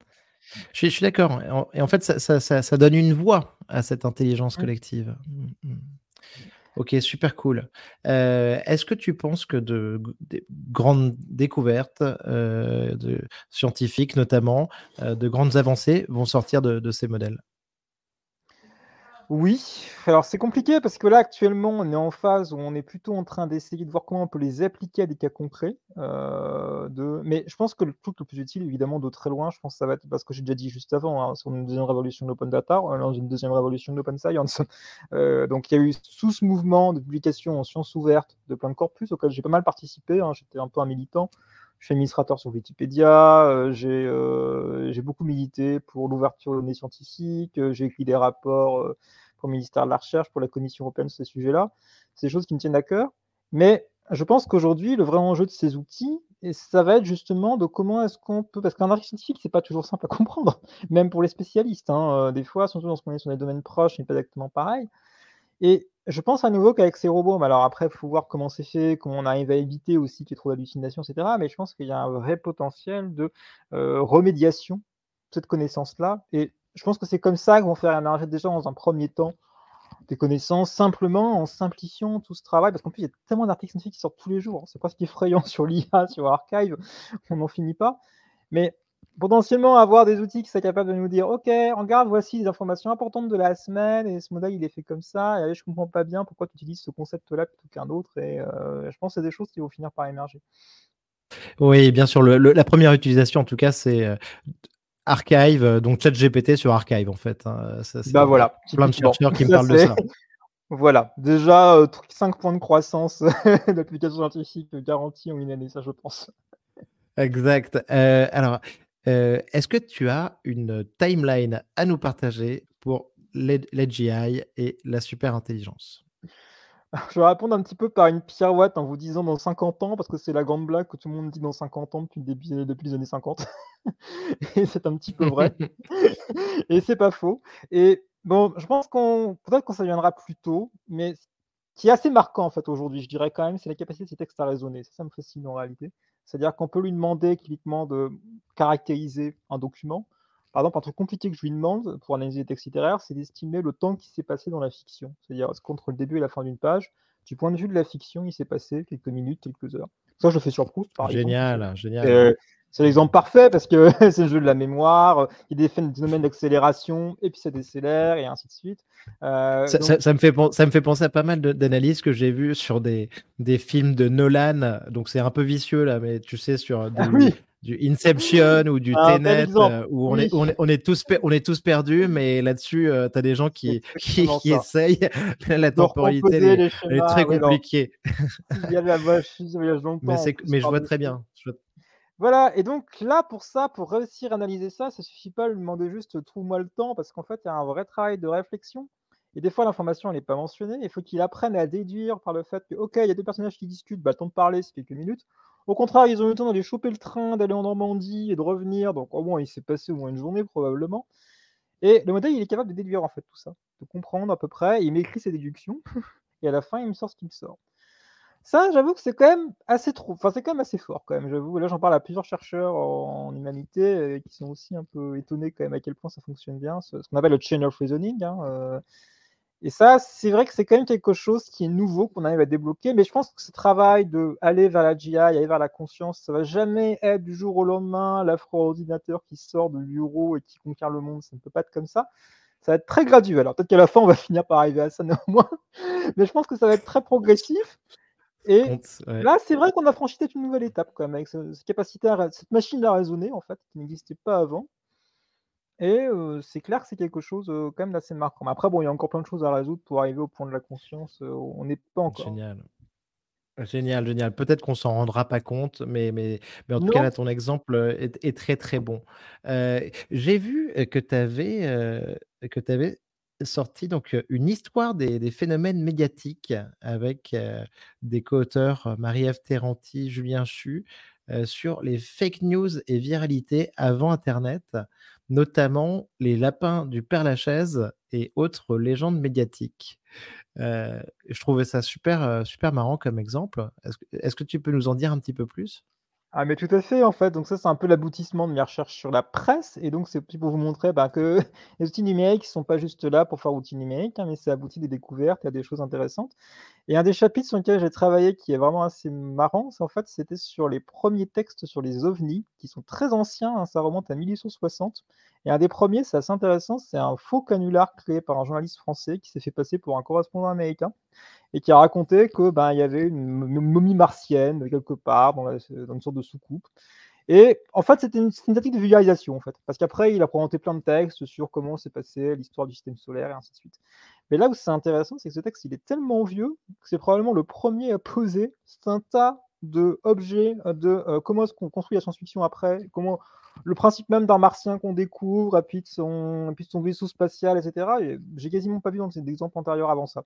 Je suis d'accord et en fait, ça ça ça ça donne une voix à cette intelligence collective. Mmh mh. OK, super cool. Heu, est-ce que tu penses que de grandes découvertes, de scientifiques notamment, heu, de grandes avancées vont sortir de ces modèles? Oui, alors c'est compliqué parce que là, actuellement, on est en phase où on est plutôt en train d'essayer de voir comment on peut les appliquer à des cas concrets, de mais je pense que le truc le plus utile, évidemment, de très loin, je pense que ça va être parce que j'ai déjà dit juste avant, hein, sur une deuxième révolution de l'open data, est dans une deuxième révolution de l'open science. Heu, donc il y a eu tout ce mouvement de publication en sciences ouvertes de plein de corpus auxquels j'ai pas mal participé, hein, j'étais un peu un militant. Je suis administrateur sur Wikipédia, j'ai, beaucoup milité pour l'ouverture aux données scientifiques, j'ai écrit des rapports, pour le ministère de la Recherche, pour la Commission européenne sur ces sujets-là. C'est des choses qui me tiennent à cœur, mais je pense qu'aujourd'hui, le vrai enjeu de ces outils et ça va être justement de comment est-ce qu'on peut parce qu'un article scientifique, c'est pas toujours simple à comprendre, même pour les spécialistes, hein, heu, des fois, surtout lorsqu'on est sur des domaines proches, c'est pas exactement pareil et je pense à nouveau qu'avec ces robots, mais alors après, il faut voir comment c'est fait, comment on arrive à éviter aussi qu'il y ait trop d'hallucinations, et cetera. Mais je pense qu'il y a un vrai potentiel de, heu, remédiation de cette connaissance-là et je pense que c'est comme ça qu'ils vont faire émerger déjà dans un premier temps des connaissances, simplement en simplifiant tout ce travail. Parce qu'en plus, il y a tellement d'articles scientifiques qui sortent tous les jours, c'est presque effrayant sur l'IA, sur Archive, on n'en finit pas. Mais potentiellement avoir des outils qui seraient capables de nous dire: «OK, regarde, voici les informations importantes de la semaine et ce modèle, il est fait comme ça et là, je comprends pas bien pourquoi tu utilises ce concept-là plutôt qu'un autre» et heu, je pense que c'est des choses qui vont finir par émerger. Oui, bien sûr, la première utilisation, en tout cas, c'est, heu, Archive, heu, donc ChatGPT sur Archive, en fait, hein, ça, Bah, voilà, plein de typiquement. chercheurs qui me parlent de ça. voilà, déjà, tr 5 points de croissance d'applications scientifiques garantis en une année, ça, je pense. Exact. Heu, alors, heu, est-ce que tu as une timeline à nous partager pour l'AGI et la super intelligence? Je vais répondre un petit peu par une pirouette en vous disant dans 50 ans, parce que c'est la grande blague que tout le monde dit dans 50 ans depuis le depuis les années 50 et c'est un petit peu vrai et c'est pas faux et bon, je pense qu'on peut-être que ça viendra plus tôt, mais ce qui est assez marquant, en fait, aujourd'hui, je dirais quand même, c'est la capacité de ces textes à raisonner. Ça, ça me fascine en réalité. C'est-à-dire qu'on peut lui demander typiquement de caractériser un document. Par exemple, un truc compliqué que je lui demande pour analyser les textes littéraires, c'est d'estimer le temps qui s'est passé dans la fiction. C'est-à-dire, qu'entre le début et la fin d'une page, du point de vue de la fiction, il s'est passé quelques minutes, quelques heures? Ça, je le fais sur Proust, par exemple, parce que Génial, génial. c'est c'est l'exemple parfait parce que c'est le jeu de la mémoire, il y a des phén phénomènes d'accélération et puis ça décélère et ainsi de suite. Heu, Ça donc ça ça me fait ça me fait penser à pas mal d'analyses que j'ai vues sur des des films de Nolan, donc c'est un peu vicieux là, mais tu sais sur ah du oui! Du Inception ou du Tenet, heu, où on est oui, on est on est tous per on est tous perdus, mais là-dessus, heu, tu as des gens qui essayent. La temporalité, elle est les elle est très compliquée. y a la voyage Mais plus mais je vois très bien. Je Voilà et donc là, pour ça, pour réussir à analyser ça, ça suffit pas de lui demander juste: «Trouve-moi le temps» parce qu'en fait, il y a un vrai travail de réflexion et des fois l'information elle est pas mentionnée. Il faut qu'il apprenne à déduire par le fait que, OK, il y a 2 personnages qui discutent, bah, le temps de parler, c'est quelques minutes. Au contraire, ils ont eu le temps d'aller choper le train, d'aller en Normandie et de revenir, donc au moins il s'est passé au moins une journée probablement et le modèle, il est capable de déduire en fait tout ça, de comprendre à peu près, il m'écrit ses déductions et à la fin, il me sort ce qu'il me sort. Ça, j'avoue que c'est quand même assez trop enfin, c'est quand même assez fort quand même, j'avoue. Là, j'en parle à plusieurs chercheurs en humanité et qui sont aussi un peu étonnés quand même à quel point ça fonctionne bien, ce qu'on appelle le chain of reasoning, hein, heu et ça, c'est vrai que c'est quand même quelque chose qui est nouveau, qu'on arrive à débloquer, mais je pense que ce travail d'aller vers la GI, aller vers la conscience, ça va jamais être du jour au lendemain, l'afro-ordinateur qui sort de bureau et qui conquiert le monde, ça ne peut pas être comme ça. Ça va être très graduel. Alors peut-être qu'à la fin, on va finir par arriver à ça néanmoins, mais je pense que ça va être très progressif et ouais. là, c'est vrai qu'on a franchi peut-être une nouvelle étape quand même avec ce cette capacité à cette machine à raisonner en fait, qui n'existait pas avant et c'est clair que c'est quelque chose, quand même d'assez marquant. Mais après bon, il y a encore plein de choses à résoudre pour arriver au point de la conscience, on n'est pas encore. Génial. Génial, génial. Peut-être qu'on s'en rendra pas compte, mais mais mais en tout cas là, ton exemple, est est très, très bon. J'ai vu, que tu avais, que sorti donc, une histoire des des phénomènes médiatiques avec, des co-auteurs, Marie-Ève Terranti, Julien Chu, sur les fake news et viralité avant internet, notamment les lapins du Père-Lachaise et autres légendes médiatiques. Heu, je trouvais ça super, heu, super marrant comme exemple. Est-ce que tu peux nous en dire un petit peu plus? Ah mais tout à fait, en fait, donc ça, c'est un peu l'aboutissement de mes recherches sur la presse et donc c'est pour vous montrer, bah, que les outils numériques sont pas juste là pour faire outils numériques, hein, mais ça aboutit des découvertes, à des choses intéressantes et un des chapitres sur lesquels j'ai travaillé qui est vraiment assez marrant, c'est en fait, c'était sur les premiers textes sur les ovnis qui sont très anciens, hein, ça remonte à 1860 et un des premiers, c'est assez intéressant, c'est un faux canular créé par un journaliste français qui s'est fait passer pour un correspondant américain et qui a raconté que, ben, y avait une mo momie martienne quelque part dans une sorte de soucoupe. Et en fait, c'était une une tactique de vulgarisation, en fait, parce qu'après il a présenté plein de textes sur comment s'est passée l'histoire du système solaire et ainsi de suite. Mais là où c'est intéressant, c'est que ce texte, il est tellement vieux que c'est probablement le premier à poser un tas d'objets, heu, de, heu, comment est-ce qu'on construit la science-fiction après, comment le principe même d'un martien qu'on découvre et puis de son de vaisseau spatial et cetera. Et j'ai quasiment pas vu dans d'exemples antérieurs avant ça.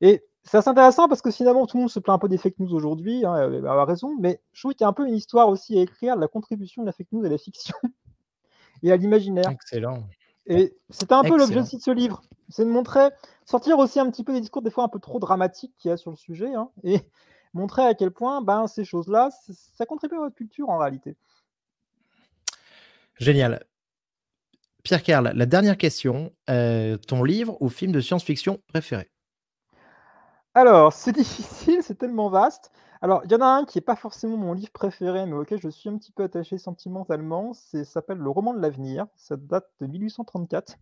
Et c'est assez intéressant parce que finalement tout le monde se plaint un peu des fake news aujourd'hui, hein, à raison, mais je trouve qu'il y a un peu une histoire aussi à écrire de la contribution de la fake news à la fiction et à l'imaginaire. Excellent, et c'était un peu l'objet de ce livre. C'est de montrer sortir aussi un petit peu des discours des fois un peu trop dramatiques qu'il y a sur le sujet, hein et montrer à quel point, ben, ces choses-là, ça contribue à votre culture en réalité. Génial. Pierre Karl, la dernière question, heu, ton livre ou film de science-fiction préféré? Alors, c'est difficile, c'est tellement vaste. Alors, il y en a un qui est pas forcément mon livre préféré, mais auquel je suis un petit peu attaché sentimentalement, c'est s'appelle Le Roman de l'avenir, ça date de 1834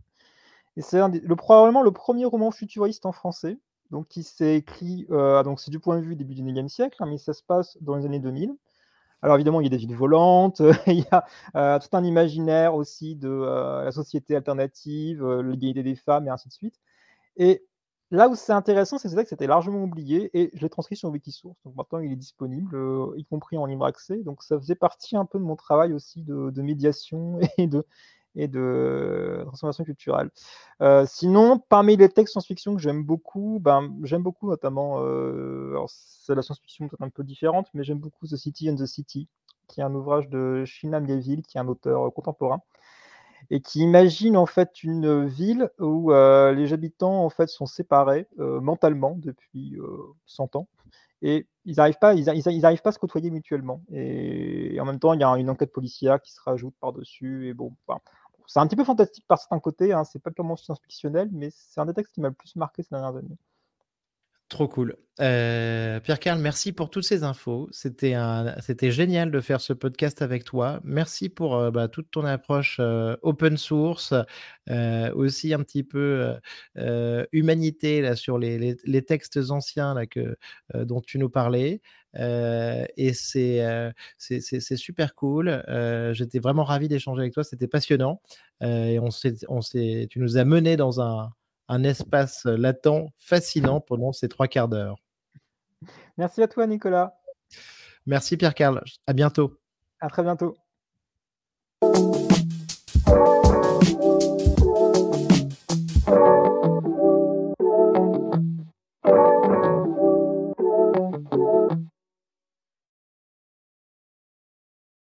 et c'est le probablement le premier roman futuriste en français, donc qui s'est écrit, heu, donc c'est du point de vue début du 19e siècle, hein, mais ça se passe dans les années 2000. Alors évidemment, il y a des villes volantes, il y a, heu, tout un imaginaire aussi de, heu, la société alternative, l'égalité des femmes et ainsi de suite. Et là où c'est intéressant, c'est que c'était largement oublié et je l'ai transcrit sur Wikisource, donc maintenant il est disponible, heu, y compris en libre accès, donc ça faisait partie un peu de mon travail aussi de médiation et de transformation culturelle. Heu, sinon, parmi les textes science-fiction que j'aime beaucoup, ben, j'aime beaucoup notamment, alors c'est la science-fiction peut-être un peu différente, mais j'aime beaucoup The City and the City, qui est un ouvrage de Chinua Miéville, qui est un auteur, contemporain et qui imagine en fait une, ville où, les habitants en fait sont séparés, mentalement depuis, heu, 100 ans et ils arrivent pas ils pas à se côtoyer mutuellement et en même temps, il y a une enquête policière qui se rajoute par-dessus et bon, c'est un petit peu fantastique par certains côtés, hein, c'est pas purement science-fictionnel, mais c'est un des textes qui m'a le plus marqué ces dernières années. Trop cool. Heu, Pierre Karl, merci pour toutes ces infos. C'était génial de faire ce podcast avec toi. Merci pour, heu, bah, toute ton approche, heu, open source, aussi un petit peu, humanité là sur les les textes anciens là que, dont tu nous parlais, et c'est, super cool. J'étais vraiment ravi d'échanger avec toi, c'était passionnant, et on s'est tu nous as menés dans un un espace euh, latent fascinant pendant ces trois quarts d'heure. Merci à toi, Nicolas. Merci, Pierre-Carl. À bientôt. À très bientôt.